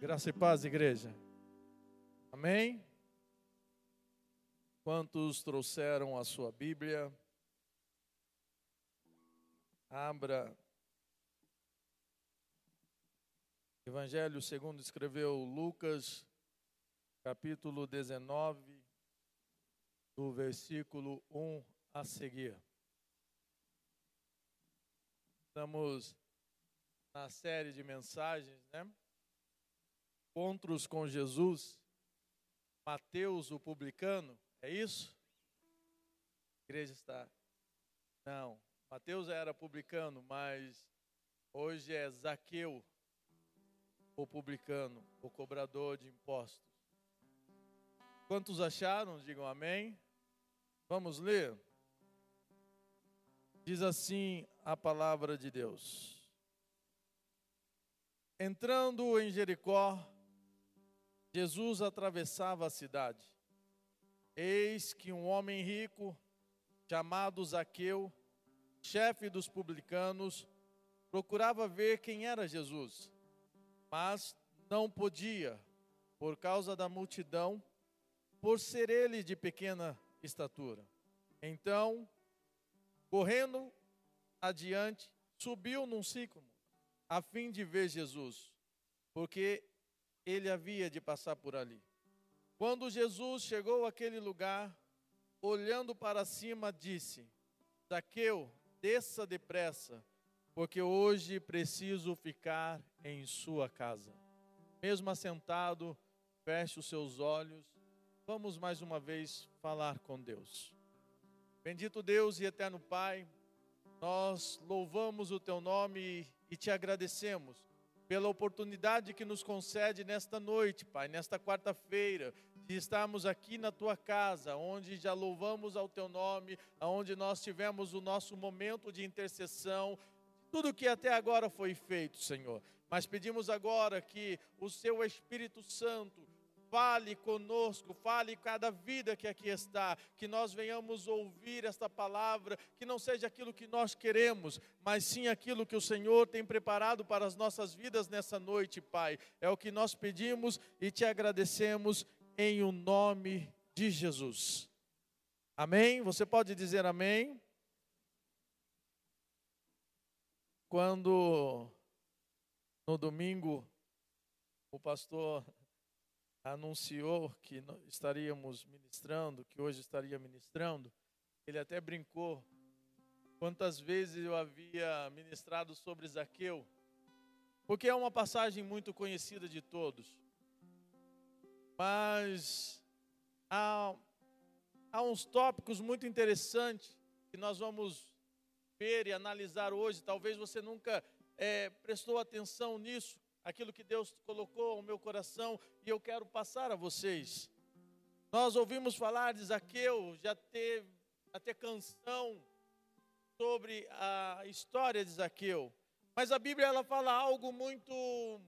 Graça e paz, igreja. Amém? Quantos trouxeram a sua Bíblia? Abra. Evangelho segundo escreveu Lucas, capítulo 19, do versículo 1 a seguir. Estamos na série de mensagens, né? Encontros com Jesus, Mateus o publicano, é isso? A igreja está. Não, Mateus era publicano, mas hoje é Zaqueu o publicano, o cobrador de impostos. Quantos acharam? Digam amém. Vamos ler. Diz assim a palavra de Deus. Entrando em Jericó, Jesus atravessava a cidade. Eis que um homem rico, chamado Zaqueu, chefe dos publicanos, procurava ver quem era Jesus, mas não podia, por causa da multidão, por ser ele de pequena estatura. Então, correndo adiante, subiu num ciclo, a fim de ver Jesus, porque ele havia de passar por ali. Quando Jesus chegou àquele lugar, olhando para cima, disse: Zaqueu, desça depressa, porque hoje preciso ficar em sua casa. Mesmo assentado, feche os seus olhos. Vamos mais uma vez falar com Deus. Bendito Deus e eterno Pai, nós louvamos o teu nome e te agradecemos pela oportunidade que nos concede nesta noite, Pai, nesta quarta-feira, de estarmos aqui na tua casa, onde já louvamos ao teu nome, onde nós tivemos o nosso momento de intercessão, tudo que até agora foi feito, Senhor. Mas pedimos agora que o seu Espírito Santo Fale conosco, fale cada vida que aqui está, que nós venhamos ouvir esta palavra, que não seja aquilo que nós queremos, mas sim aquilo que o Senhor tem preparado para as nossas vidas nessa noite, Pai. É o que nós pedimos e te agradecemos em o nome de Jesus. Amém? Você pode dizer amém? Quando no domingo o pastor anunciou que estaríamos ministrando, que hoje estaria ministrando, ele até brincou quantas vezes eu havia ministrado sobre Zaqueu, porque é uma passagem muito conhecida de todos. Mas há, há uns tópicos muito interessantes que nós vamos ver e analisar hoje. Talvez você nunca é, prestou atenção nisso, aquilo que Deus colocou ao meu coração e eu quero passar a vocês. Nós ouvimos falar de Zaqueu, já teve até canção sobre a história de Zaqueu. Mas a Bíblia ela fala algo muito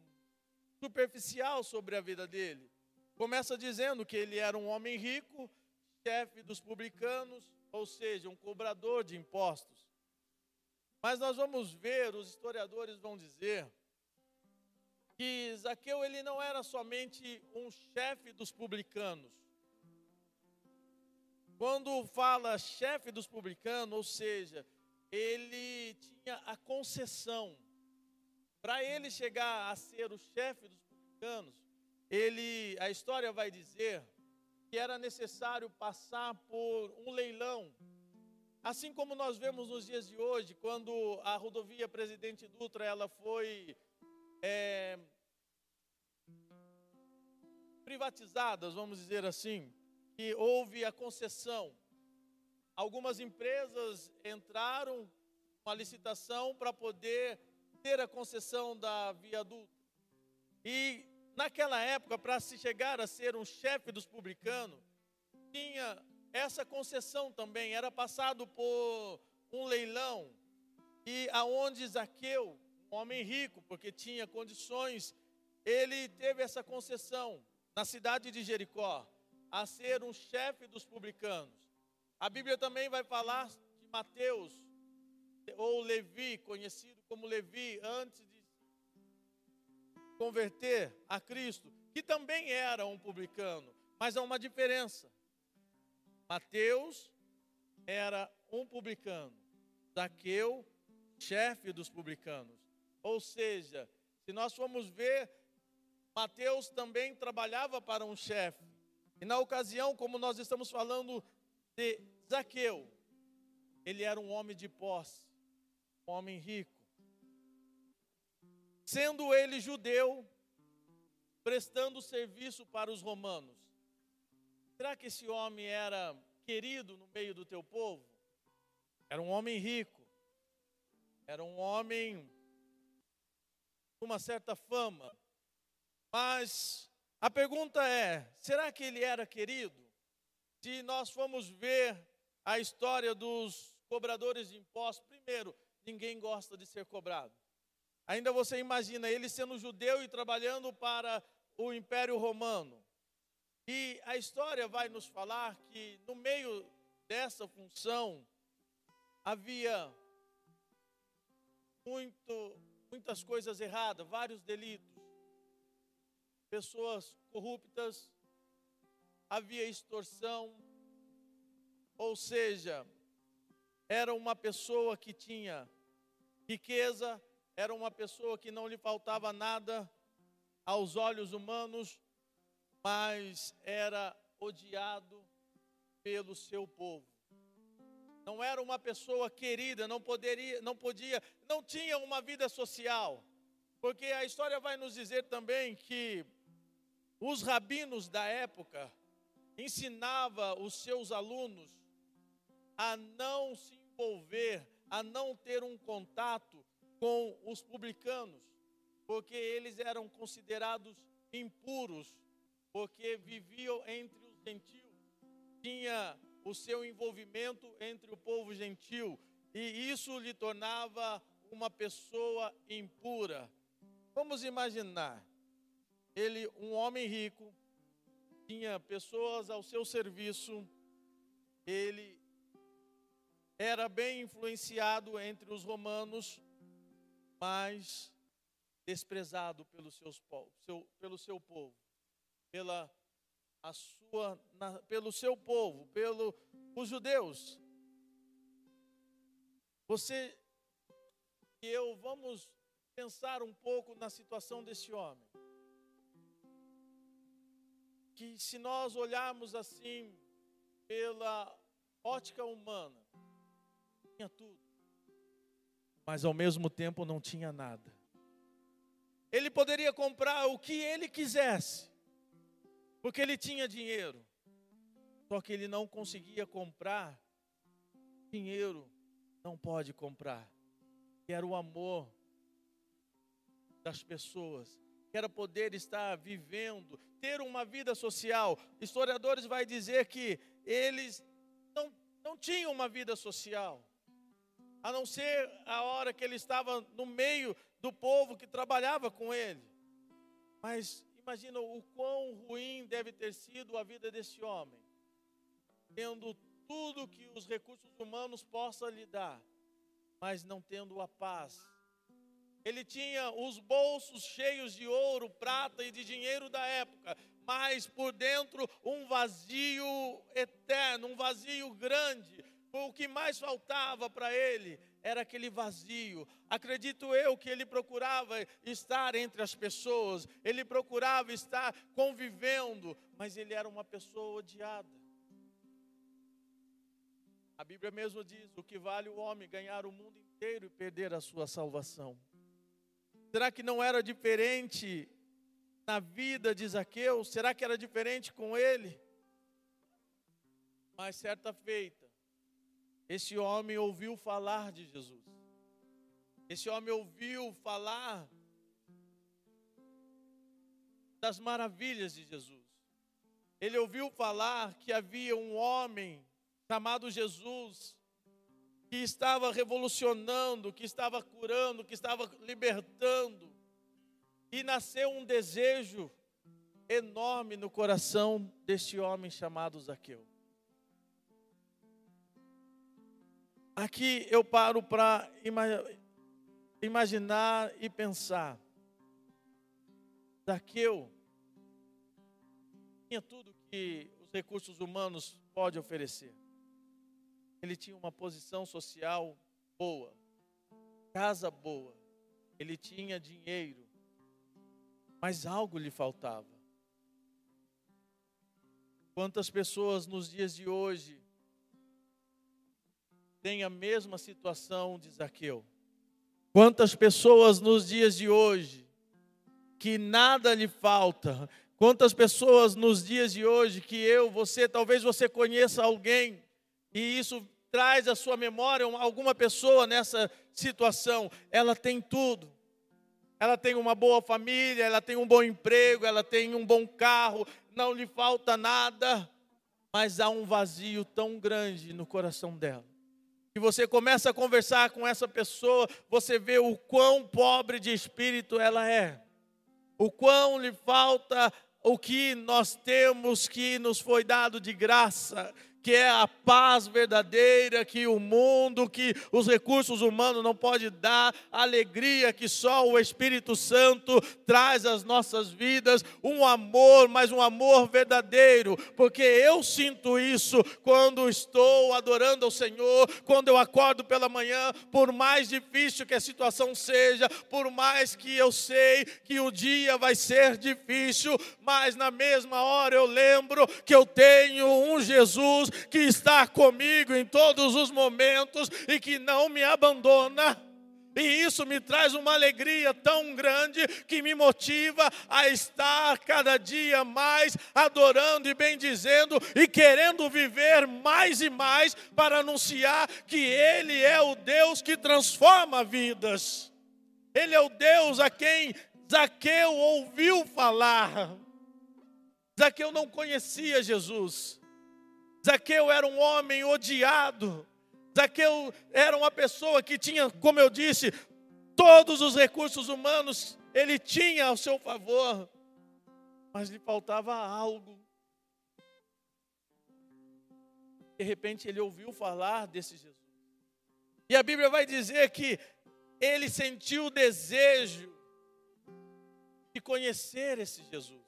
superficial sobre a vida dele. Começa dizendo que ele era um homem rico, chefe dos publicanos, ou seja, um cobrador de impostos. Mas nós vamos ver, os historiadores vão dizer, que Zaqueu ele não era somente um chefe dos publicanos. Quando fala chefe dos publicanos, ou seja, ele tinha a concessão. Para ele chegar a ser o chefe dos publicanos, ele, a história vai dizer que era necessário passar por um leilão. Assim como nós vemos nos dias de hoje, quando a rodovia Presidente Dutra ela foi é, privatizadas, vamos dizer assim, que houve a concessão. Algumas empresas entraram com a licitação para poder ter a concessão da viaduto. E naquela época, para se chegar a ser um chefe dos publicanos, tinha essa concessão também, era passado por um leilão, e aonde Zaqueu um homem rico, porque tinha condições, ele teve essa concessão na cidade de Jericó a ser um chefe dos publicanos. A Bíblia também vai falar de Mateus, ou Levi, conhecido como Levi, antes de converter a Cristo, que também era um publicano, mas há uma diferença. Mateus era um publicano, Zaqueu, chefe dos publicanos. Ou seja, se nós formos ver, Mateus também trabalhava para um chefe. E na ocasião, como nós estamos falando de Zaqueu, ele era um homem de posse, um homem rico. Sendo ele judeu, prestando serviço para os romanos. Será que esse homem era querido no meio do teu povo? Era um homem rico, era um homem uma certa fama. Mas a pergunta é: será que ele era querido? Se nós formos ver a história dos cobradores de impostos, primeiro, ninguém gosta de ser cobrado. Ainda você imagina ele sendo judeu e trabalhando para o Império Romano. E a história vai nos falar que no meio dessa função havia muito, muitas coisas erradas, vários delitos, pessoas corruptas, havia extorsão, ou seja, era uma pessoa que tinha riqueza, era uma pessoa que não lhe faltava nada aos olhos humanos, mas era odiado pelo seu povo. Não era uma pessoa querida, não poderia, não podia, não tinha uma vida social. Porque a história vai nos dizer também que os rabinos da época ensinava os seus alunos a não se envolver, a não ter um contato com os publicanos, porque eles eram considerados impuros, porque viviam entre os gentios. Tinha o seu envolvimento entre o povo gentil, e isso lhe tornava uma pessoa impura. Vamos imaginar, ele, um homem rico, tinha pessoas ao seu serviço, ele era bem influenciado entre os romanos, mas desprezado pelo, seus, seu, pelo seu povo, pela a sua, na, pelo seu povo, pelo os judeus. Você e eu vamos pensar um pouco na situação desse homem. Que se nós olharmos assim pela ótica humana, tinha tudo, mas ao mesmo tempo não tinha nada. Ele poderia comprar o que ele quisesse, porque ele tinha dinheiro. Só que ele não conseguia comprar. Dinheiro não pode comprar. Era o amor das pessoas. Era poder estar vivendo, ter uma vida social. Historiadores vai dizer que eles não, não tinham uma vida social. A não ser a hora que ele estava no meio do povo que trabalhava com ele. Mas Imagina o quão ruim deve ter sido a vida desse homem, tendo tudo que os recursos humanos possam lhe dar, mas não tendo a paz. Ele tinha os bolsos cheios de ouro, prata e de dinheiro da época, mas por dentro um vazio eterno, um vazio grande. O que mais faltava para ele era aquele vazio. Acredito eu que ele procurava estar entre as pessoas, ele procurava estar convivendo, mas ele era uma pessoa odiada. A Bíblia mesmo diz: o que vale o homem ganhar o mundo inteiro e perder a sua salvação. Será que não era diferente na vida de Zaqueu? Será que era diferente com ele? Mas certa feita, esse homem ouviu falar de Jesus. Esse homem ouviu falar das maravilhas de Jesus. Ele ouviu falar que havia um homem chamado Jesus que estava revolucionando, que estava curando, que estava libertando. E nasceu um desejo enorme no coração deste homem chamado Zaqueu. Aqui eu paro para imaginar e pensar. Zaqueu tinha tudo que os recursos humanos podem oferecer. Ele tinha uma posição social boa, casa boa, ele tinha dinheiro, mas algo lhe faltava. Quantas pessoas nos dias de hoje têm a mesma situação de Zaqueu? Quantas pessoas nos dias de hoje que nada lhe falta? Quantas pessoas nos dias de hoje que eu, você, talvez você conheça alguém e isso traz à sua memória alguma pessoa nessa situação, ela tem tudo. Ela tem uma boa família, ela tem um bom emprego, ela tem um bom carro, não lhe falta nada, mas há um vazio tão grande no coração dela. E você começa a conversar com essa pessoa, você vê o quão pobre de espírito ela é, o quão lhe falta o que nós temos que nos foi dado de graça, que é a paz verdadeira que o mundo, que os recursos humanos não podem dar, a alegria que só o Espírito Santo traz às nossas vidas, um amor, mas um amor verdadeiro, porque eu sinto isso quando estou adorando ao Senhor, quando eu acordo pela manhã, por mais difícil que a situação seja, por mais que eu sei que o dia vai ser difícil, mas na mesma hora eu lembro que eu tenho um Jesus que está comigo em todos os momentos e que não me abandona. E isso me traz uma alegria tão grande que me motiva a estar cada dia mais adorando e bendizendo e querendo viver mais e mais para anunciar que Ele é o Deus que transforma vidas. Ele é o Deus a quem Zaqueu ouviu falar. Zaqueu não conhecia Jesus. Zaqueu era um homem odiado. Zaqueu era uma pessoa que tinha, como eu disse, todos os recursos humanos ele tinha ao seu favor, mas lhe faltava algo. De repente ele ouviu falar desse Jesus. E a Bíblia vai dizer que ele sentiu o desejo de conhecer esse Jesus.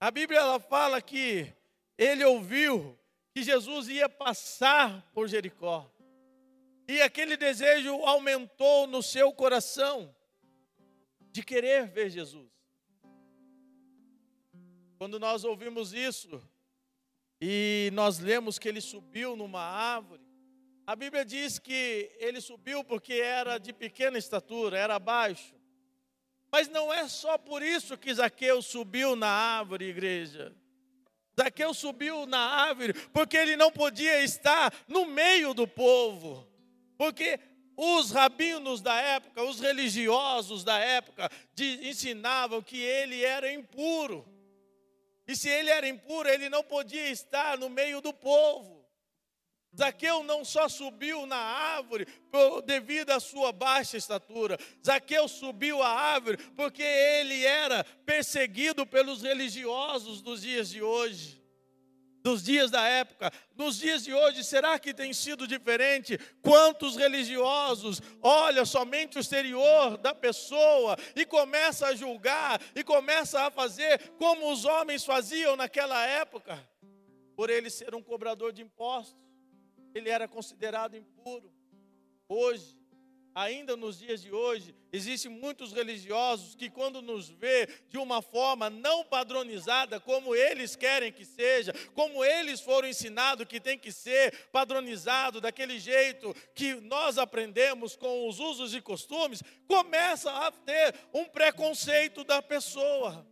A Bíblia ela fala que ele ouviu que Jesus ia passar por Jericó. E aquele desejo aumentou no seu coração de querer ver Jesus. Quando nós ouvimos isso e nós lemos que ele subiu numa árvore, a Bíblia diz que ele subiu porque era de pequena estatura, era baixo. Mas não é só por isso que Zaqueu subiu na árvore, igreja. Zaqueu subiu na árvore porque ele não podia estar no meio do povo. Porque os rabinos da época, os religiosos da época, de, ensinavam que ele era impuro. E se ele era impuro, ele não podia estar no meio do povo. Zaqueu não só subiu na árvore devido à sua baixa estatura, Zaqueu subiu a árvore porque ele era perseguido pelos religiosos dos dias de hoje, dos dias da época. Nos dias de hoje, será que tem sido diferente? Quantos religiosos olham somente o exterior da pessoa e começa a julgar e começa a fazer como os homens faziam naquela época, por ele ser um cobrador de impostos ele era considerado impuro. Hoje, ainda nos dias de hoje, existem muitos religiosos que, quando nos vê de uma forma não padronizada, como eles querem que seja, como eles foram ensinados que tem que ser padronizado daquele jeito que nós aprendemos com os usos e costumes, começa a ter um preconceito da pessoa.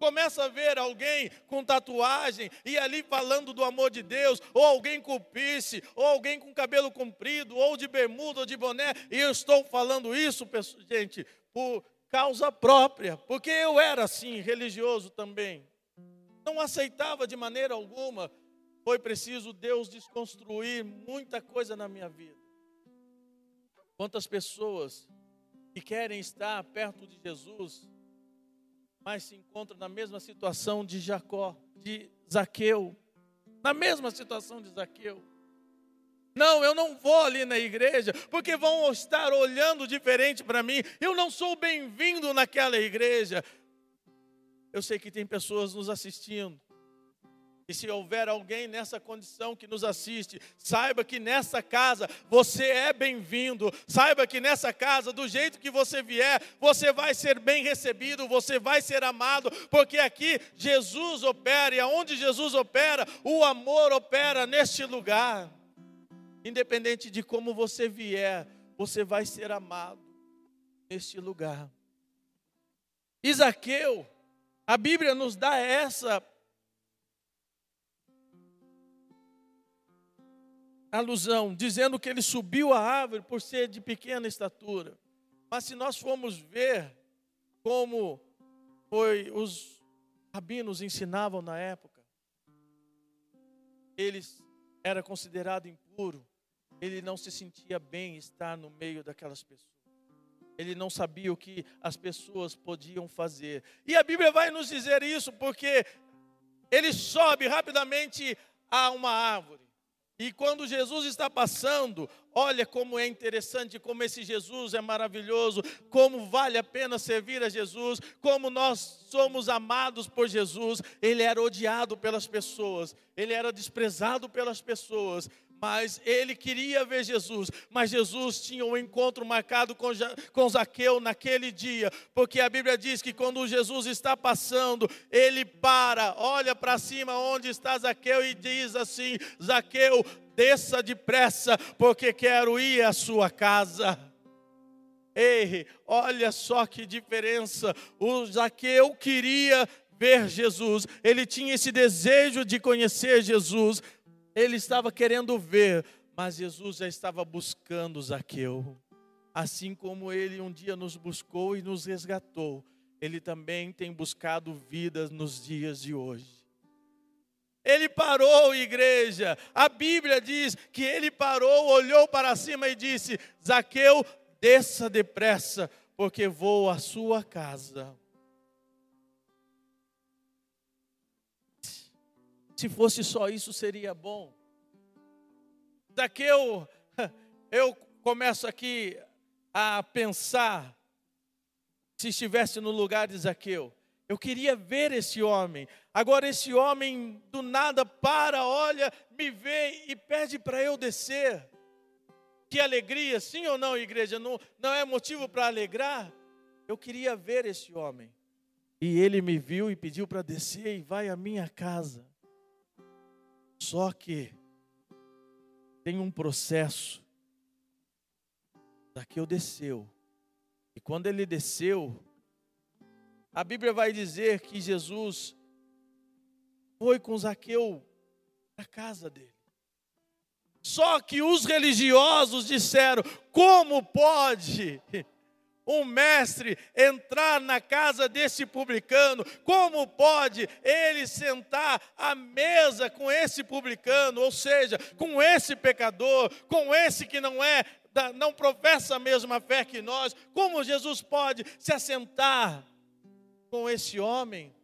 Começa a ver alguém com tatuagem e ali falando do amor de Deus, ou alguém com piercing, ou alguém com cabelo comprido, ou de bermuda, ou de boné, e eu estou falando isso, gente, por causa própria, porque eu era assim, religioso também. Não aceitava de maneira alguma. Foi preciso Deus desconstruir muita coisa na minha vida. Quantas pessoas que querem estar perto de Jesus, mas se encontra na mesma situação de Jacó, de Zaqueu, na mesma situação de Zaqueu. Não, eu não vou ali na igreja, porque vão estar olhando diferente para mim. Eu não sou bem-vindo naquela igreja. Eu sei que tem pessoas nos assistindo e se houver alguém nessa condição que nos assiste, saiba que nessa casa você é bem-vindo. Saiba que nessa casa, do jeito que você vier, você vai ser bem recebido, você vai ser amado, porque aqui Jesus opera e aonde Jesus opera, o amor opera neste lugar. Independente de como você vier, você vai ser amado neste lugar. Isaqueu, a Bíblia nos dá essa alusão, dizendo que ele subiu a árvore por ser de pequena estatura. Mas se nós formos ver como foi os rabinos ensinavam na época, eles era considerado impuro, ele não se sentia bem estar no meio daquelas pessoas. Ele não sabia o que as pessoas podiam fazer. E a Bíblia vai nos dizer isso porque ele sobe rapidamente a uma árvore. E quando Jesus está passando, olha como é interessante, como esse Jesus é maravilhoso, como vale a pena servir a Jesus, como nós somos amados por Jesus. Ele era odiado pelas pessoas, ele era desprezado pelas pessoas, mas ele queria ver Jesus, mas Jesus tinha um encontro marcado com, com Zaqueu naquele dia, porque a Bíblia diz que quando Jesus está passando, ele para, olha para cima onde está Zaqueu e diz assim: Zaqueu, desça depressa, porque quero ir à sua casa. Ei, olha só que diferença, o Zaqueu queria ver Jesus, ele tinha esse desejo de conhecer Jesus, ele estava querendo ver, mas Jesus já estava buscando Zaqueu. Assim como ele um dia nos buscou e nos resgatou, ele também tem buscado vidas nos dias de hoje. Ele parou, igreja. A Bíblia diz que ele parou, olhou para cima e disse: Zaqueu, desça depressa, porque vou à sua casa. Se fosse só isso, seria bom. Daqui eu, eu começo aqui a pensar, se estivesse no lugar de Zaqueu, eu queria ver esse homem. Agora, esse homem do nada para, olha, me vê e pede para eu descer. Que alegria, sim ou não, igreja? Não, não é motivo para alegrar? Eu queria ver esse homem. E ele me viu e pediu para descer e vai à minha casa. Só que tem um processo. Zaqueu desceu. E quando ele desceu, a Bíblia vai dizer que Jesus foi com Zaqueu para casa dele. Só que os religiosos disseram: como pode um mestre entrar na casa desse publicano? Como pode ele sentar à mesa com esse publicano, ou seja, com esse pecador, com esse que não é, não professa a mesma fé que nós? Como Jesus pode se assentar com esse homem?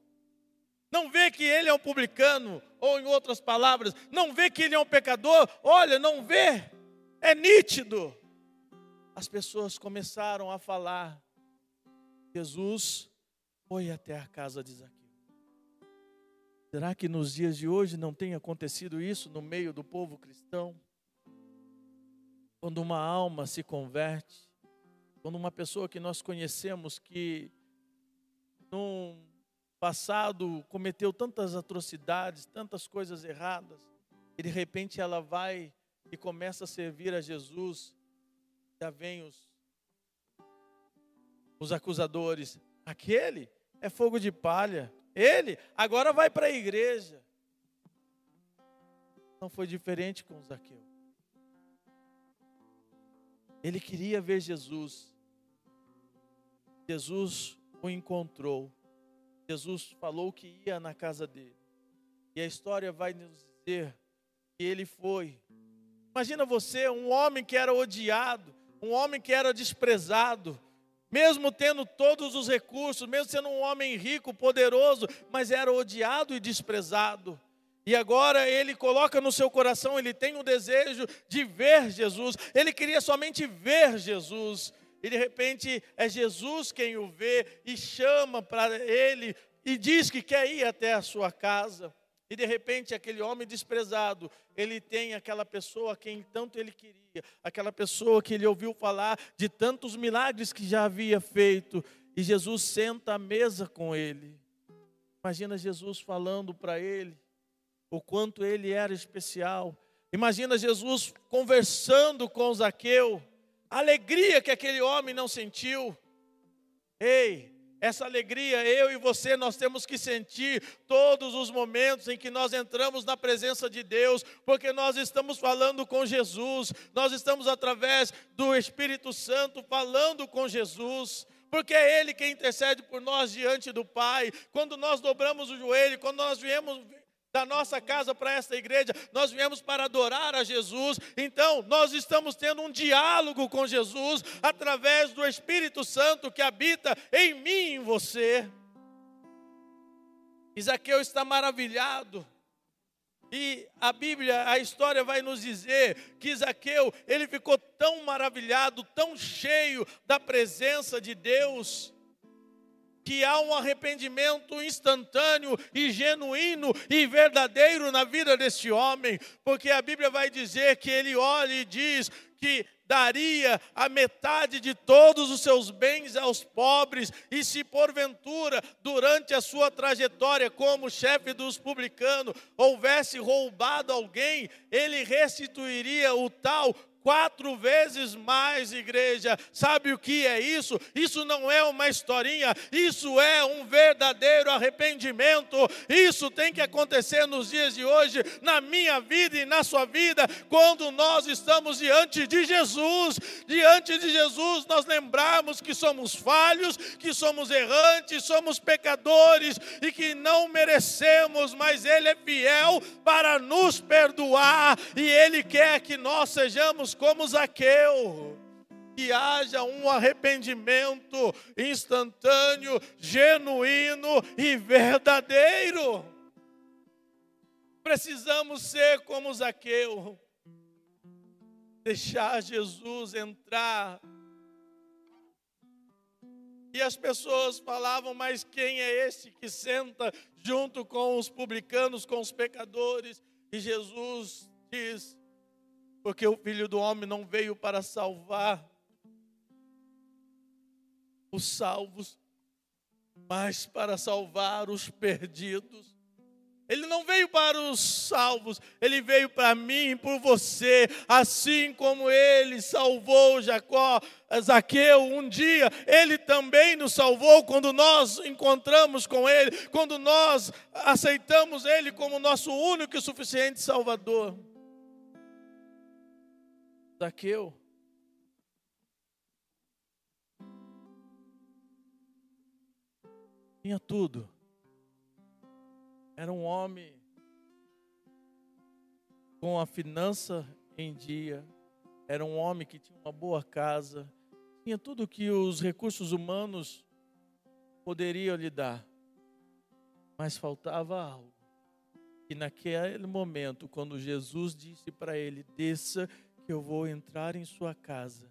Não vê que ele é um publicano, ou em outras palavras, não vê que ele é um pecador? Olha, não vê, é nítido as pessoas começaram a falar. Jesus foi até a casa de Zaqueu. Será que nos dias de hoje não tem acontecido isso no meio do povo cristão? Quando uma alma se converte, quando uma pessoa que nós conhecemos que num passado cometeu tantas atrocidades, tantas coisas erradas, e de repente ela vai e começa a servir a Jesus, já vem os, os acusadores. Aquele é fogo de palha. Ele agora vai para a igreja. Não foi diferente com Zaqueu. Ele queria ver Jesus. Jesus o encontrou. Jesus falou que ia na casa dele. E a história vai nos dizer que ele foi. Imagina você, um homem que era odiado, um homem que era desprezado, mesmo tendo todos os recursos, mesmo sendo um homem rico, poderoso, mas era odiado e desprezado. E agora ele coloca no seu coração, ele tem o desejo de ver Jesus. Ele queria somente ver Jesus. E de repente é Jesus quem o vê e chama para ele e diz que quer ir até a sua casa. E de repente aquele homem desprezado, ele tem aquela pessoa a quem tanto ele queria, aquela pessoa que ele ouviu falar de tantos milagres que já havia feito, e Jesus senta à mesa com ele. Imagina Jesus falando para ele o quanto ele era especial. Imagina Jesus conversando com Zaqueu, a alegria que aquele homem não sentiu. Ei, essa alegria eu e você nós temos que sentir todos os momentos em que nós entramos na presença de Deus, porque nós estamos falando com Jesus, nós estamos através do Espírito Santo falando com Jesus porque é Ele quem intercede por nós diante do Pai. Quando nós dobramos o joelho, quando nós viemos da nossa casa para esta igreja, nós viemos para adorar a Jesus. Então, nós estamos tendo um diálogo com Jesus através do Espírito Santo que habita em mim e em você. Isaqueu está maravilhado. E a Bíblia, a história vai nos dizer que Isaqueu, ele ficou tão maravilhado, tão cheio da presença de Deus, que há um arrependimento instantâneo e genuíno e verdadeiro na vida desse homem, porque a Bíblia vai dizer que ele olha e diz que daria a metade de todos os seus bens aos pobres, e se porventura, durante a sua trajetória como chefe dos publicanos, houvesse roubado alguém, ele restituiria o tal quatro vezes mais, igreja. Sabe o que é isso? Isso não é uma historinha, isso é um verdadeiro arrependimento. Isso tem que acontecer nos dias de hoje, na minha vida e na sua vida, quando nós estamos diante de Jesus. Diante de Jesus, nós lembramos que somos falhos, que somos errantes, somos pecadores e que não merecemos, mas Ele é fiel para nos perdoar e Ele quer que nós sejamos como Zaqueu. Que haja um arrependimento instantâneo, genuíno e verdadeiro. Precisamos ser como Zaqueu, deixar Jesus entrar. E as pessoas falavam, mas quem é esse que senta junto com os publicanos, com os pecadores? E Jesus diz: porque o filho do homem não veio para salvar os salvos, mas para salvar os perdidos. Ele não veio para os salvos, ele veio para mim e por você, assim como ele salvou Jacó, Zaqueu um dia, ele também nos salvou quando nós encontramos com ele, quando nós aceitamos ele como nosso único e suficiente Salvador. Zaqueu. Tinha tudo. Era um homem com a finança em dia. Era um homem que tinha uma boa casa. Tinha tudo que os recursos humanos poderiam lhe dar. Mas faltava algo. E naquele momento, quando Jesus disse para ele: desça que eu vou entrar em sua casa.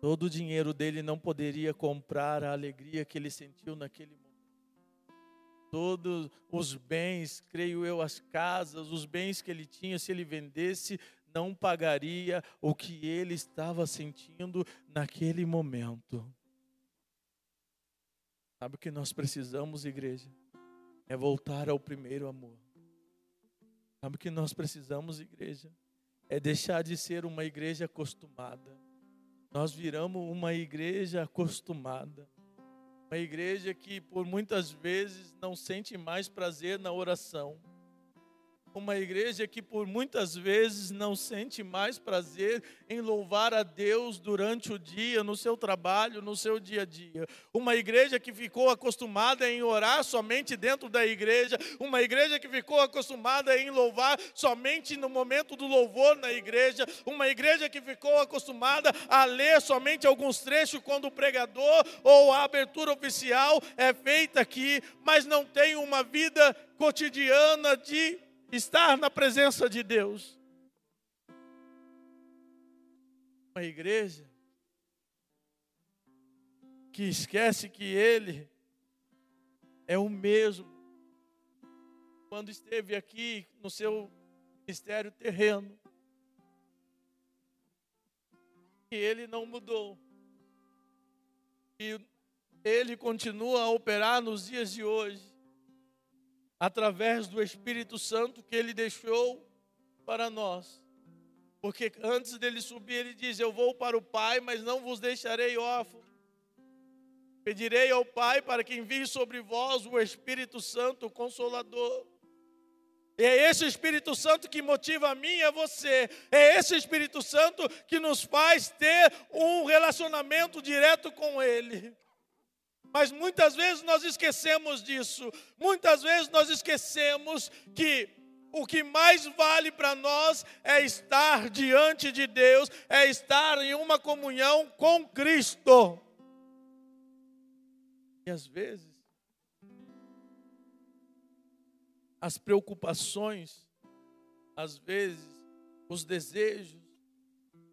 Todo o dinheiro dele não poderia comprar a alegria que ele sentiu naquele momento. Todos os bens, creio eu, as casas, os bens que ele tinha, se ele vendesse, não pagaria o que ele estava sentindo naquele momento. Sabe o que nós precisamos, igreja? É voltar ao primeiro amor. Sabe o que nós precisamos, igreja? É deixar de ser uma igreja acostumada. Nós viramos uma igreja acostumada. Uma igreja que por muitas vezes não sente mais prazer na oração. Uma igreja que por muitas vezes não sente mais prazer em louvar a Deus durante o dia, no seu trabalho, no seu dia a dia. Uma igreja que ficou acostumada em orar somente dentro da igreja. Uma igreja que ficou acostumada em louvar somente no momento do louvor na igreja. Uma igreja que ficou acostumada a ler somente alguns trechos quando o pregador ou a abertura oficial é feita aqui, mas não tem uma vida cotidiana de estar na presença de Deus. Uma igreja que esquece que Ele é o mesmo quando esteve aqui no seu ministério terreno. E Ele não mudou. E Ele continua a operar nos dias de hoje através do Espírito Santo que ele deixou para nós. Porque antes dele subir, ele diz: Eu vou para o Pai, mas não vos deixarei órfãos. Pedirei ao Pai para que envie sobre vós o Espírito Santo, o Consolador. E é esse Espírito Santo que motiva a mim e a você. É esse Espírito Santo que nos faz ter um relacionamento direto com Ele. Mas muitas vezes nós esquecemos disso. Muitas vezes nós esquecemos que o que mais vale para nós é estar diante de Deus, é estar em uma comunhão com Cristo. E às vezes, as preocupações, às vezes, os desejos,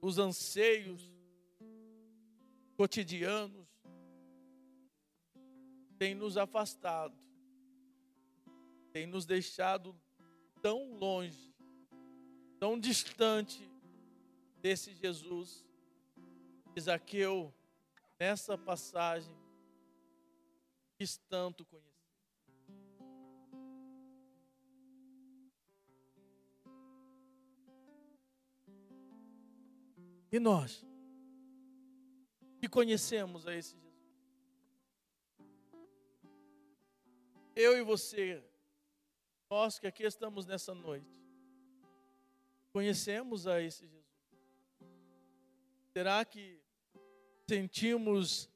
os anseios cotidianos, tem nos afastado, tem nos deixado tão longe, tão distante desse Jesus. Isaqueu, nessa passagem, quis tanto conhecer. E nós, que conhecemos a esse Jesus, eu e você, nós que aqui estamos nessa noite, conhecemos a esse Jesus. Será que sentimos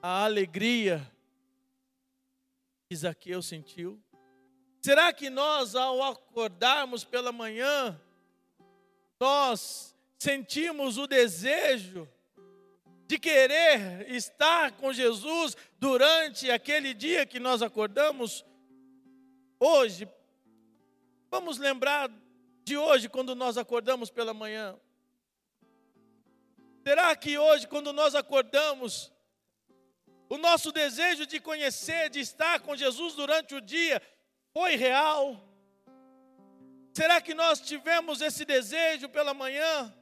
a alegria que Zaqueu sentiu? Será que nós, ao acordarmos pela manhã, nós sentimos o desejo de querer estar com Jesus durante aquele dia que nós acordamos, hoje, vamos lembrar de hoje, quando nós acordamos pela manhã. Será que hoje, quando nós acordamos, o nosso desejo de conhecer, de estar com Jesus durante o dia, foi real? Será que nós tivemos esse desejo pela manhã?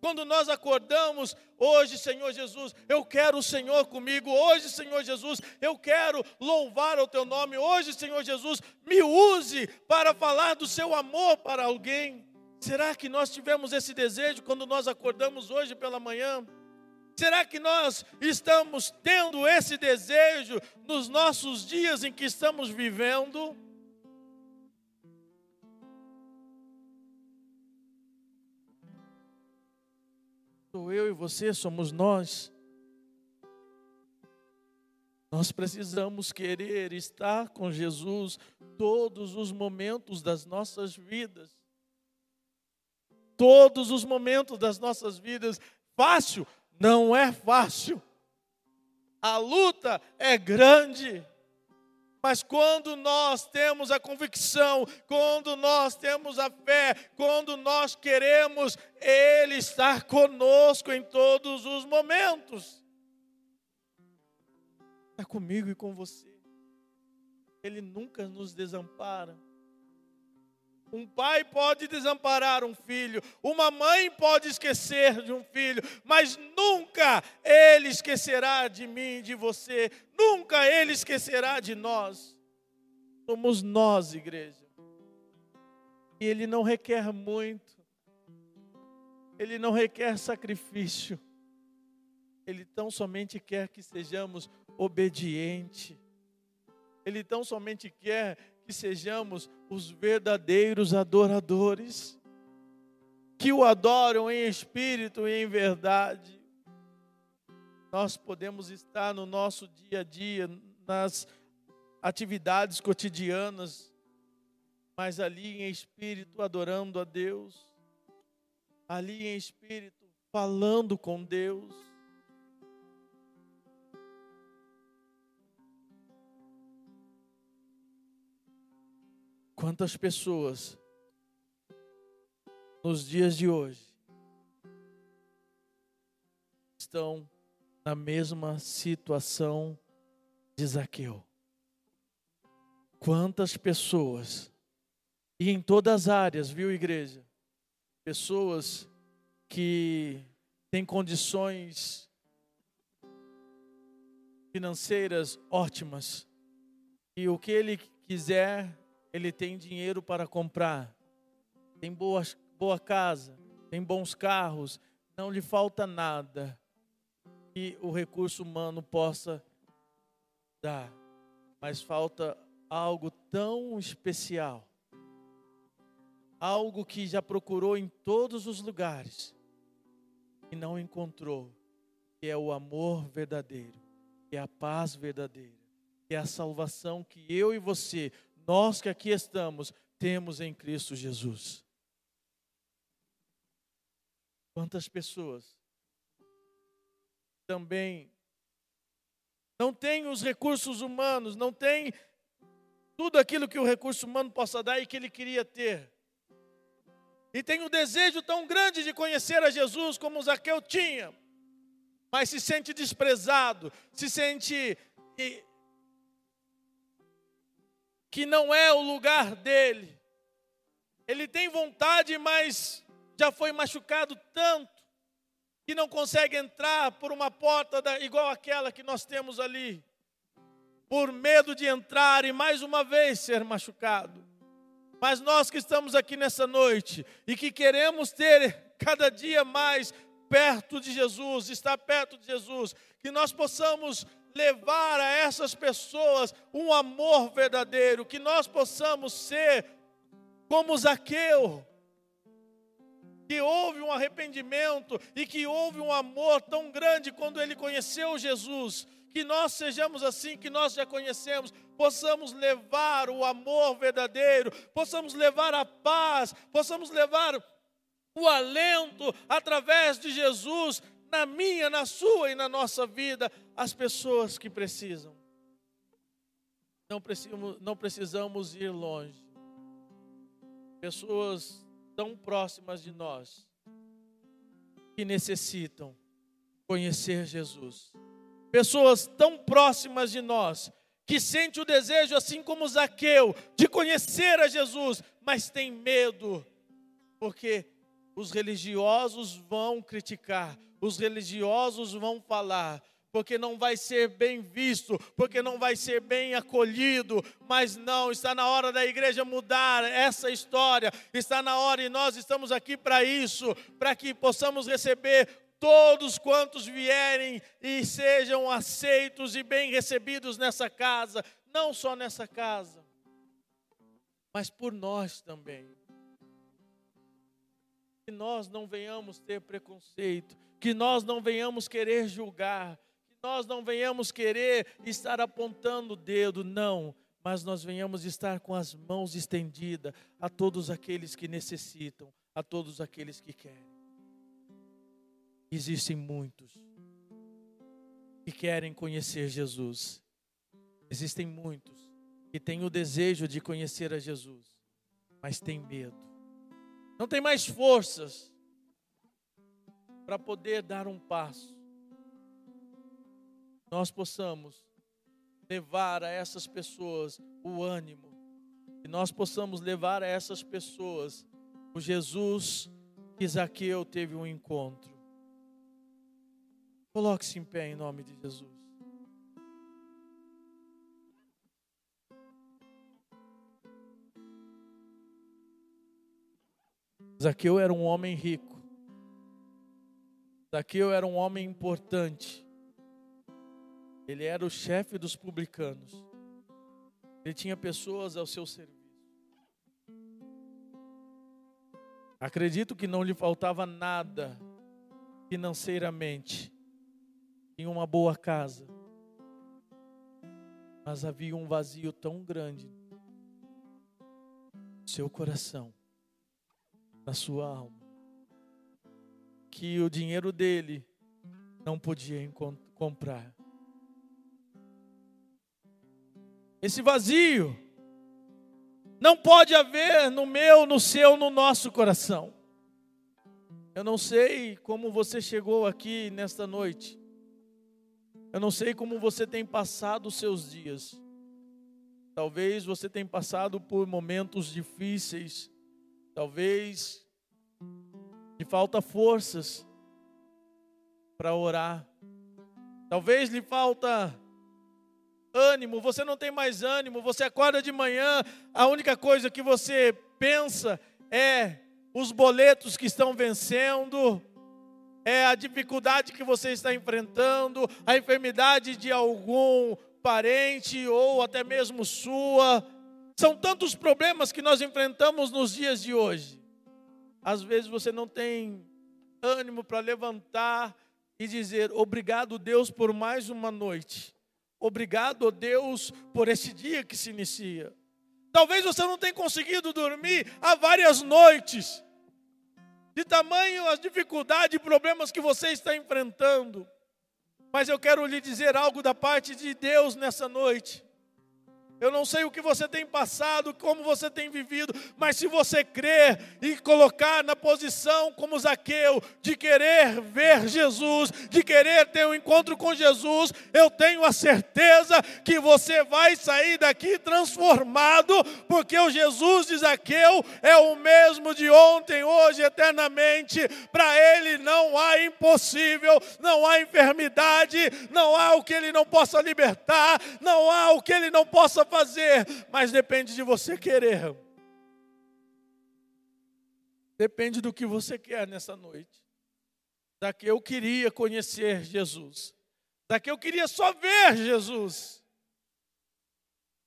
Quando nós acordamos, hoje, Senhor Jesus, eu quero o Senhor comigo. Hoje, Senhor Jesus, eu quero louvar o teu nome. Hoje, Senhor Jesus, me use para falar do seu amor para alguém. Será que nós tivemos esse desejo quando nós acordamos hoje pela manhã? Será que nós estamos tendo esse desejo nos nossos dias em que estamos vivendo? Sou eu e você, somos nós. Nós precisamos querer estar com Jesus todos os momentos das nossas vidas. Todos os momentos das nossas vidas. Fácil? Não é fácil. A luta é grande. Mas quando nós temos a convicção, quando nós temos a fé, quando nós queremos Ele estar conosco em todos os momentos, está comigo e com você. Ele nunca nos desampara. Um pai pode desamparar um filho, uma mãe pode esquecer de um filho, mas nunca ele esquecerá de mim, de você, nunca ele esquecerá de nós. Somos nós, igreja. E ele não requer muito, ele não requer sacrifício, ele tão somente quer que sejamos obedientes, ele tão somente quer que sejamos os verdadeiros adoradores, que o adoram em espírito e em verdade. Nós podemos estar no nosso dia a dia, nas atividades cotidianas, mas ali em espírito adorando a Deus, ali em espírito falando com Deus. Quantas pessoas nos dias de hoje estão na mesma situação de Zaqueu? Quantas pessoas, e em todas as áreas, viu, igreja? Pessoas que têm condições financeiras ótimas, e o que ele quiser ele tem dinheiro para comprar, tem boa, boa casa, tem bons carros, não lhe falta nada que o recurso humano possa dar, mas falta algo tão especial, algo que já procurou em todos os lugares e não encontrou, que é o amor verdadeiro, que é a paz verdadeira, que é a salvação que eu e você nós que aqui estamos temos em Cristo Jesus. Quantas pessoas também não têm os recursos humanos, não têm tudo aquilo que o recurso humano possa dar e que ele queria ter. E tem um desejo tão grande de conhecer a Jesus como Zaqueu tinha, mas se sente desprezado, se sente que não é o lugar dele. Ele tem vontade, mas já foi machucado tanto que não consegue entrar por uma porta da, igual aquela que nós temos ali, por medo de entrar e mais uma vez ser machucado. Mas nós que estamos aqui nessa noite e que queremos ter cada dia mais perto de Jesus, estar perto de Jesus, que nós possamos levar a essas pessoas um amor verdadeiro, que nós possamos ser como Zaqueu, que houve um arrependimento e que houve um amor tão grande quando ele conheceu Jesus, que nós sejamos assim, que nós já conhecemos, possamos levar o amor verdadeiro, possamos levar a paz, possamos levar o alento através de Jesus na minha, na sua e na nossa vida, as pessoas que precisam. Não precisamos, não precisamos ir longe. Pessoas tão próximas de nós que necessitam conhecer Jesus. Pessoas tão próximas de nós que sente o desejo, assim como Zaqueu, de conhecer a Jesus, mas tem medo, porque os religiosos vão criticar, os religiosos vão falar, porque não vai ser bem visto, porque não vai ser bem acolhido, mas não, está na hora da igreja mudar essa história, está na hora e nós estamos aqui para isso, para que possamos receber todos quantos vierem e sejam aceitos e bem recebidos nessa casa, não só nessa casa, mas por nós também que nós não venhamos ter preconceito, que nós não venhamos querer julgar, que nós não venhamos querer estar apontando o dedo, não, mas nós venhamos estar com as mãos estendidas a todos aqueles que necessitam, a todos aqueles que querem. Existem muitos que querem conhecer Jesus. Existem muitos que têm o desejo de conhecer a Jesus, mas têm medo não tem mais forças para poder dar um passo. Nós possamos levar a essas pessoas o ânimo, que nós possamos levar a essas pessoas o Jesus que Zaqueu teve um encontro. Coloque-se em pé em nome de Jesus. Zaqueu era um homem rico. Zaqueu era um homem importante. Ele era o chefe dos publicanos. Ele tinha pessoas ao seu serviço. Acredito que não lhe faltava nada financeiramente. Tinha uma boa casa. Mas havia um vazio tão grande no seu coração, na sua alma, que o dinheiro dele não podia comprar. Esse vazio não pode haver no meu, no seu, no nosso coração. Eu não sei como você chegou aqui nesta noite. Eu não sei como você tem passado os seus dias. Talvez você tenha passado por momentos difíceis. Talvez lhe falta forças para orar. Talvez lhe falta ânimo, você não tem mais ânimo, você acorda de manhã, a única coisa que você pensa é os boletos que estão vencendo, é a dificuldade que você está enfrentando, a enfermidade de algum parente ou até mesmo sua. São tantos problemas que nós enfrentamos nos dias de hoje. Às vezes você não tem ânimo para levantar e dizer: Obrigado, Deus, por mais uma noite. Obrigado, Deus, por esse dia que se inicia. Talvez você não tenha conseguido dormir há várias noites, de tamanho as dificuldades e problemas que você está enfrentando. Mas eu quero lhe dizer algo da parte de Deus nessa noite. Eu não sei o que você tem passado, como você tem vivido, mas se você crer e colocar na posição como Zaqueu, de querer ver Jesus, de querer ter um encontro com Jesus, eu tenho a certeza que você vai sair daqui transformado, porque o Jesus de Zaqueu é o mesmo de ontem, hoje, eternamente. Para ele não há impossível, não há enfermidade, não há o que ele não possa libertar, não há o que ele não possa fazer, mas depende de você querer. Depende do que você quer nessa noite. Daqui eu queria conhecer Jesus. Daqui eu queria só ver Jesus.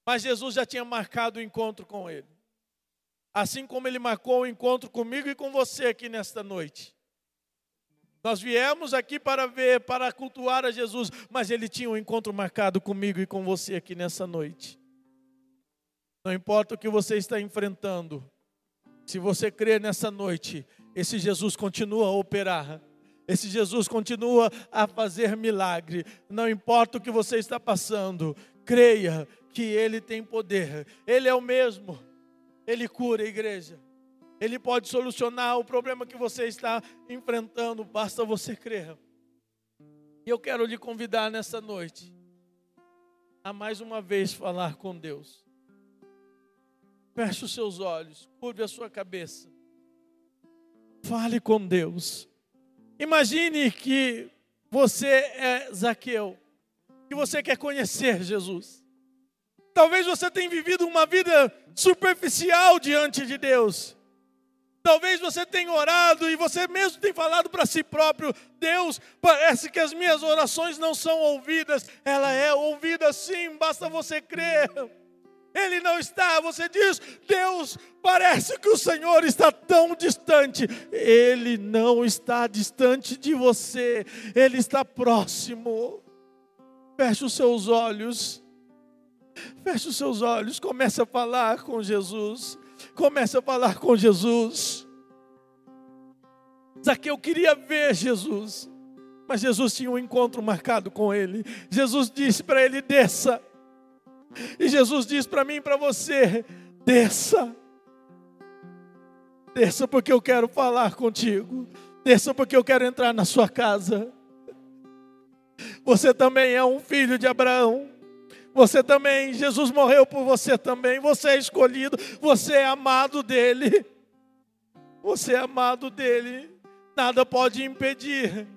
Mas Jesus já tinha marcado o encontro com ele. Assim como ele marcou o encontro comigo e com você aqui nesta noite. Nós viemos aqui para ver, para cultuar a Jesus, mas ele tinha um encontro marcado comigo e com você aqui nessa noite. Não importa o que você está enfrentando, se você crer nessa noite, esse Jesus continua a operar. Esse Jesus continua a fazer milagre. Não importa o que você está passando, creia que Ele tem poder. Ele é o mesmo. Ele cura a igreja. Ele pode solucionar o problema que você está enfrentando, basta você crer. E eu quero lhe convidar nessa noite a mais uma vez falar com Deus. Feche os seus olhos, curve a sua cabeça. Fale com Deus. Imagine que você é Zaqueu, que você quer conhecer Jesus. Talvez você tenha vivido uma vida superficial diante de Deus. Talvez você tenha orado e você mesmo tenha falado para si próprio: Deus, parece que as minhas orações não são ouvidas. Ela é ouvida sim, basta você crer. Ele não está, você diz, Deus, parece que o Senhor está tão distante. Ele não está distante de você, Ele está próximo. Feche os seus olhos, feche os seus olhos, comece a falar com Jesus, comece a falar com Jesus. Zaqueu queria ver Jesus, mas Jesus tinha um encontro marcado com ele. Jesus disse para ele: desça e Jesus diz para mim e para você: desça. Desça porque eu quero falar contigo. Desça porque eu quero entrar na sua casa. Você também é um filho de Abraão. Você também, Jesus morreu por você também. Você é escolhido, você é amado dele. Você é amado dele. Nada pode impedir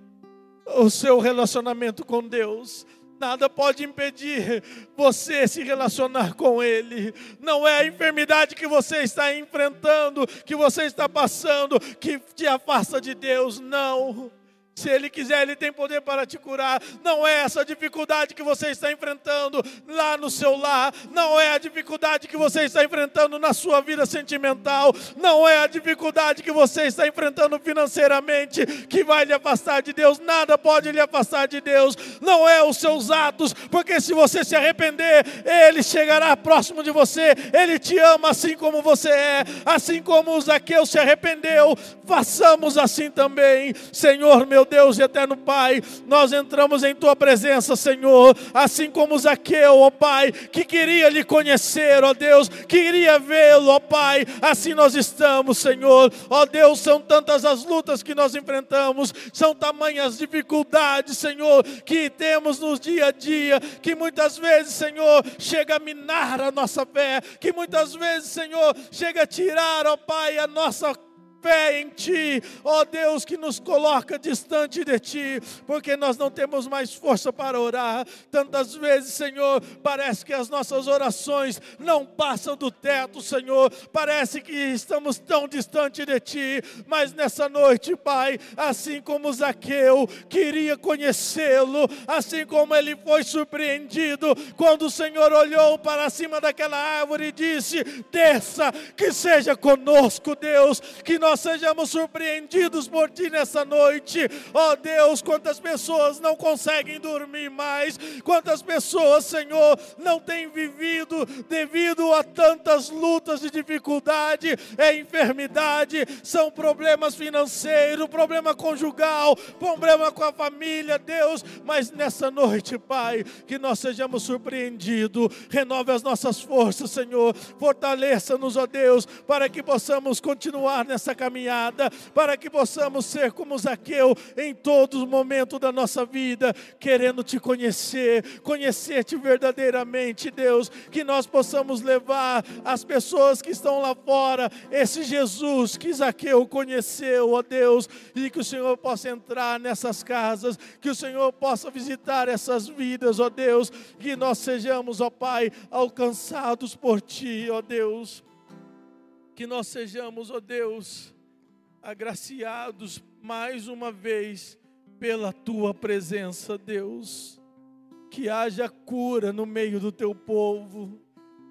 o seu relacionamento com Deus. Nada pode impedir você se relacionar com Ele. Não é a enfermidade que você está enfrentando, que você está passando, que te afasta de Deus. Não. Se Ele quiser, Ele tem poder para te curar. Não é essa dificuldade que você está enfrentando lá no seu lar. Não é a dificuldade que você está enfrentando na sua vida sentimental. Não é a dificuldade que você está enfrentando financeiramente que vai lhe afastar de Deus. Nada pode lhe afastar de Deus. Não é os seus atos, porque se você se arrepender, Ele chegará próximo de você. Ele te ama assim como você é. Assim como o Zaqueu se arrependeu, façamos assim também. Senhor meu Deus e eterno Pai, nós entramos em tua presença, Senhor, assim como Zaqueu, ó Pai, que queria lhe conhecer, ó Deus, queria vê-lo, ó Pai, assim nós estamos, Senhor, ó Deus, são tantas as lutas que nós enfrentamos, são tamanhas dificuldades, Senhor, que temos no dia a dia, que muitas vezes, Senhor, chega a minar a nossa fé, que muitas vezes, Senhor, chega a tirar, ó Pai, a nossa fé em Ti, ó Deus, que nos coloca distante de Ti, porque nós não temos mais força para orar. Tantas vezes, Senhor, parece que as nossas orações não passam do teto, Senhor, parece que estamos tão distante de Ti, mas nessa noite, Pai, assim como Zaqueu queria conhecê-lo, assim como ele foi surpreendido quando o Senhor olhou para cima daquela árvore e disse: Desça, que seja conosco, Deus, que nós nós sejamos surpreendidos por Ti nessa noite. Ó oh Deus, quantas pessoas não conseguem dormir mais, quantas pessoas, Senhor, não têm vivido devido a tantas lutas e dificuldade, é enfermidade, são problemas financeiros, problema conjugal, problema com a família, Deus, mas nessa noite, Pai, que nós sejamos surpreendidos, renove as nossas forças, Senhor, fortaleça-nos, ó Deus, para que possamos continuar nessa caminhada caminhada, para que possamos ser como Zaqueu em todos os momentos da nossa vida, querendo te conhecer, conhecer-te verdadeiramente, Deus, que nós possamos levar as pessoas que estão lá fora esse Jesus que Zaqueu conheceu, ó Deus, e que o Senhor possa entrar nessas casas, que o Senhor possa visitar essas vidas, ó Deus, que nós sejamos, ó Pai, alcançados por Ti, ó Deus. Que nós sejamos, ó Deus, agraciados mais uma vez pela tua presença, Deus. Que haja cura no meio do teu povo,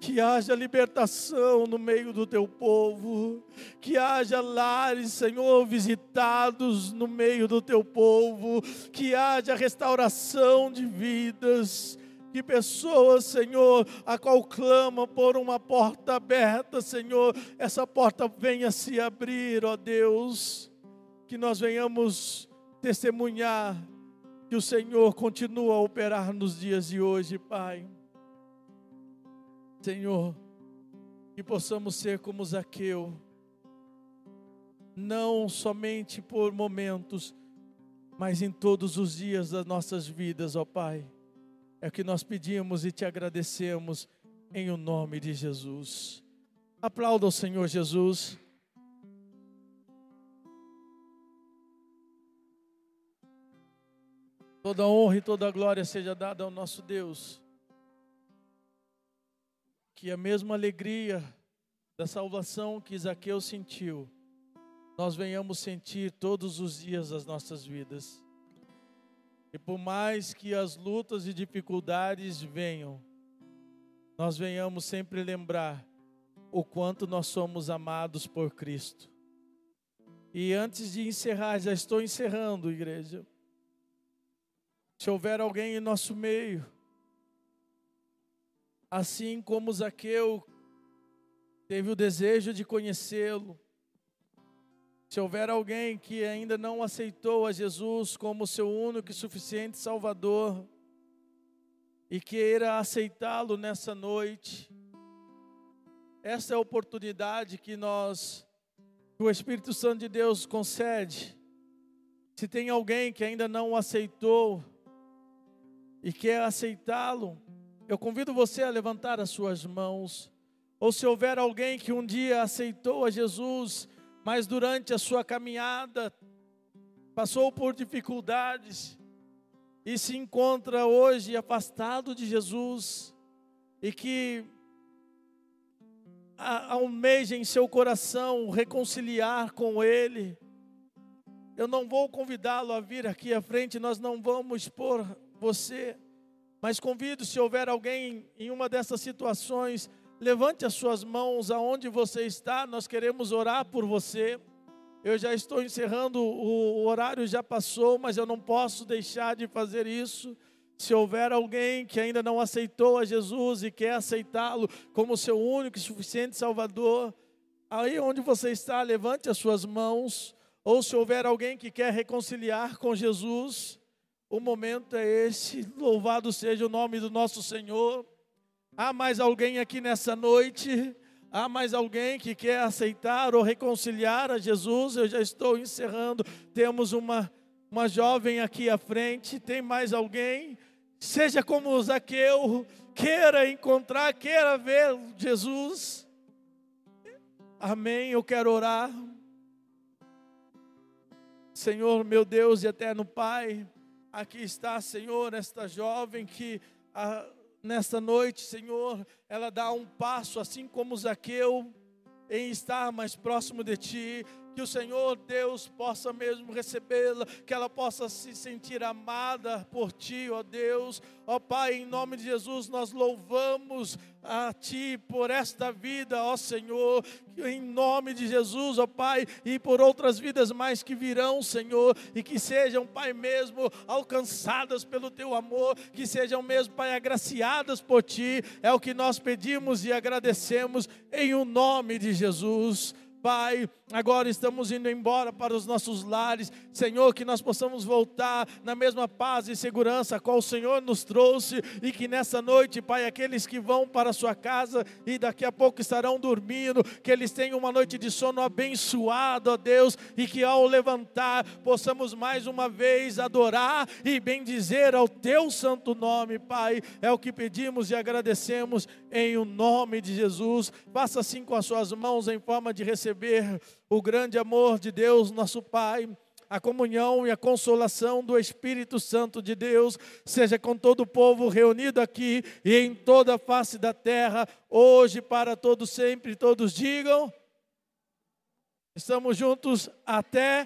que haja libertação no meio do teu povo, que haja lares, Senhor, visitados no meio do teu povo, que haja restauração de vidas que pessoas, Senhor, a qual clama por uma porta aberta, Senhor, essa porta venha se abrir, ó Deus, que nós venhamos testemunhar que o Senhor continua a operar nos dias de hoje, Pai. Senhor, que possamos ser como Zaqueu, não somente por momentos, mas em todos os dias das nossas vidas, ó Pai. É o que nós pedimos e te agradecemos em o nome de Jesus. Aplauda o Senhor Jesus. Toda honra e toda glória seja dada ao nosso Deus. Que a mesma alegria da salvação que Zaqueu sentiu, nós venhamos sentir todos os dias das nossas vidas. E por mais que as lutas e dificuldades venham, nós venhamos sempre lembrar o quanto nós somos amados por Cristo. E antes de encerrar, já estou encerrando, igreja. Se houver alguém em nosso meio, assim como Zaqueu teve o desejo de conhecê-lo, se houver alguém que ainda não aceitou a Jesus como seu único e suficiente Salvador e queira aceitá-lo nessa noite, essa é a oportunidade que nós, que o Espírito Santo de Deus concede. Se tem alguém que ainda não aceitou e quer aceitá-lo, eu convido você a levantar as suas mãos. Ou se houver alguém que um dia aceitou a Jesus mas durante a sua caminhada passou por dificuldades e se encontra hoje afastado de Jesus e que almeja em seu coração reconciliar com Ele, eu não vou convidá-lo a vir aqui à frente, nós não vamos expor você, mas convido, se houver alguém em uma dessas situações, levante as suas mãos aonde você está, nós queremos orar por você. Eu já estou encerrando, o horário já passou, mas eu não posso deixar de fazer isso. Se houver alguém que ainda não aceitou a Jesus e quer aceitá-lo como seu único e suficiente Salvador, aí onde você está, levante as suas mãos. Ou se houver alguém que quer reconciliar com Jesus, o momento é esse. Louvado seja o nome do nosso Senhor. Há mais alguém aqui nessa noite? Há mais alguém que quer aceitar ou reconciliar a Jesus? Eu já estou encerrando. Temos uma, uma jovem aqui à frente. Tem mais alguém? Seja como Zaqueu, queira encontrar, queira ver Jesus. Amém. Eu quero orar. Senhor, meu Deus e eterno Pai, aqui está, Senhor, esta jovem que ah, nesta noite, Senhor, ela dá um passo, assim como Zaqueu, em estar mais próximo de Ti, que o Senhor Deus possa mesmo recebê-la, que ela possa se sentir amada por Ti, ó Deus. Ó Pai, em nome de Jesus, nós louvamos a Ti por esta vida, ó Senhor, em nome de Jesus, ó Pai, e por outras vidas mais que virão, Senhor, e que sejam, Pai, mesmo alcançadas pelo Teu amor, que sejam mesmo, Pai, agraciadas por Ti, é o que nós pedimos e agradecemos em o nome de Jesus. Pai, agora estamos indo embora para os nossos lares. Senhor, que nós possamos voltar na mesma paz e segurança a qual o Senhor nos trouxe e que nessa noite, Pai, aqueles que vão para a sua casa e daqui a pouco estarão dormindo, que eles tenham uma noite de sono abençoado, ó Deus, e que ao levantar possamos mais uma vez adorar e bendizer ao teu santo nome, Pai. É o que pedimos e agradecemos em o nome de Jesus. Faça assim com as suas mãos em forma de receber receber o grande amor de Deus, nosso Pai, a comunhão e a consolação do Espírito Santo de Deus, seja com todo o povo reunido aqui e em toda a face da terra, hoje para todos sempre, todos digam. Estamos juntos até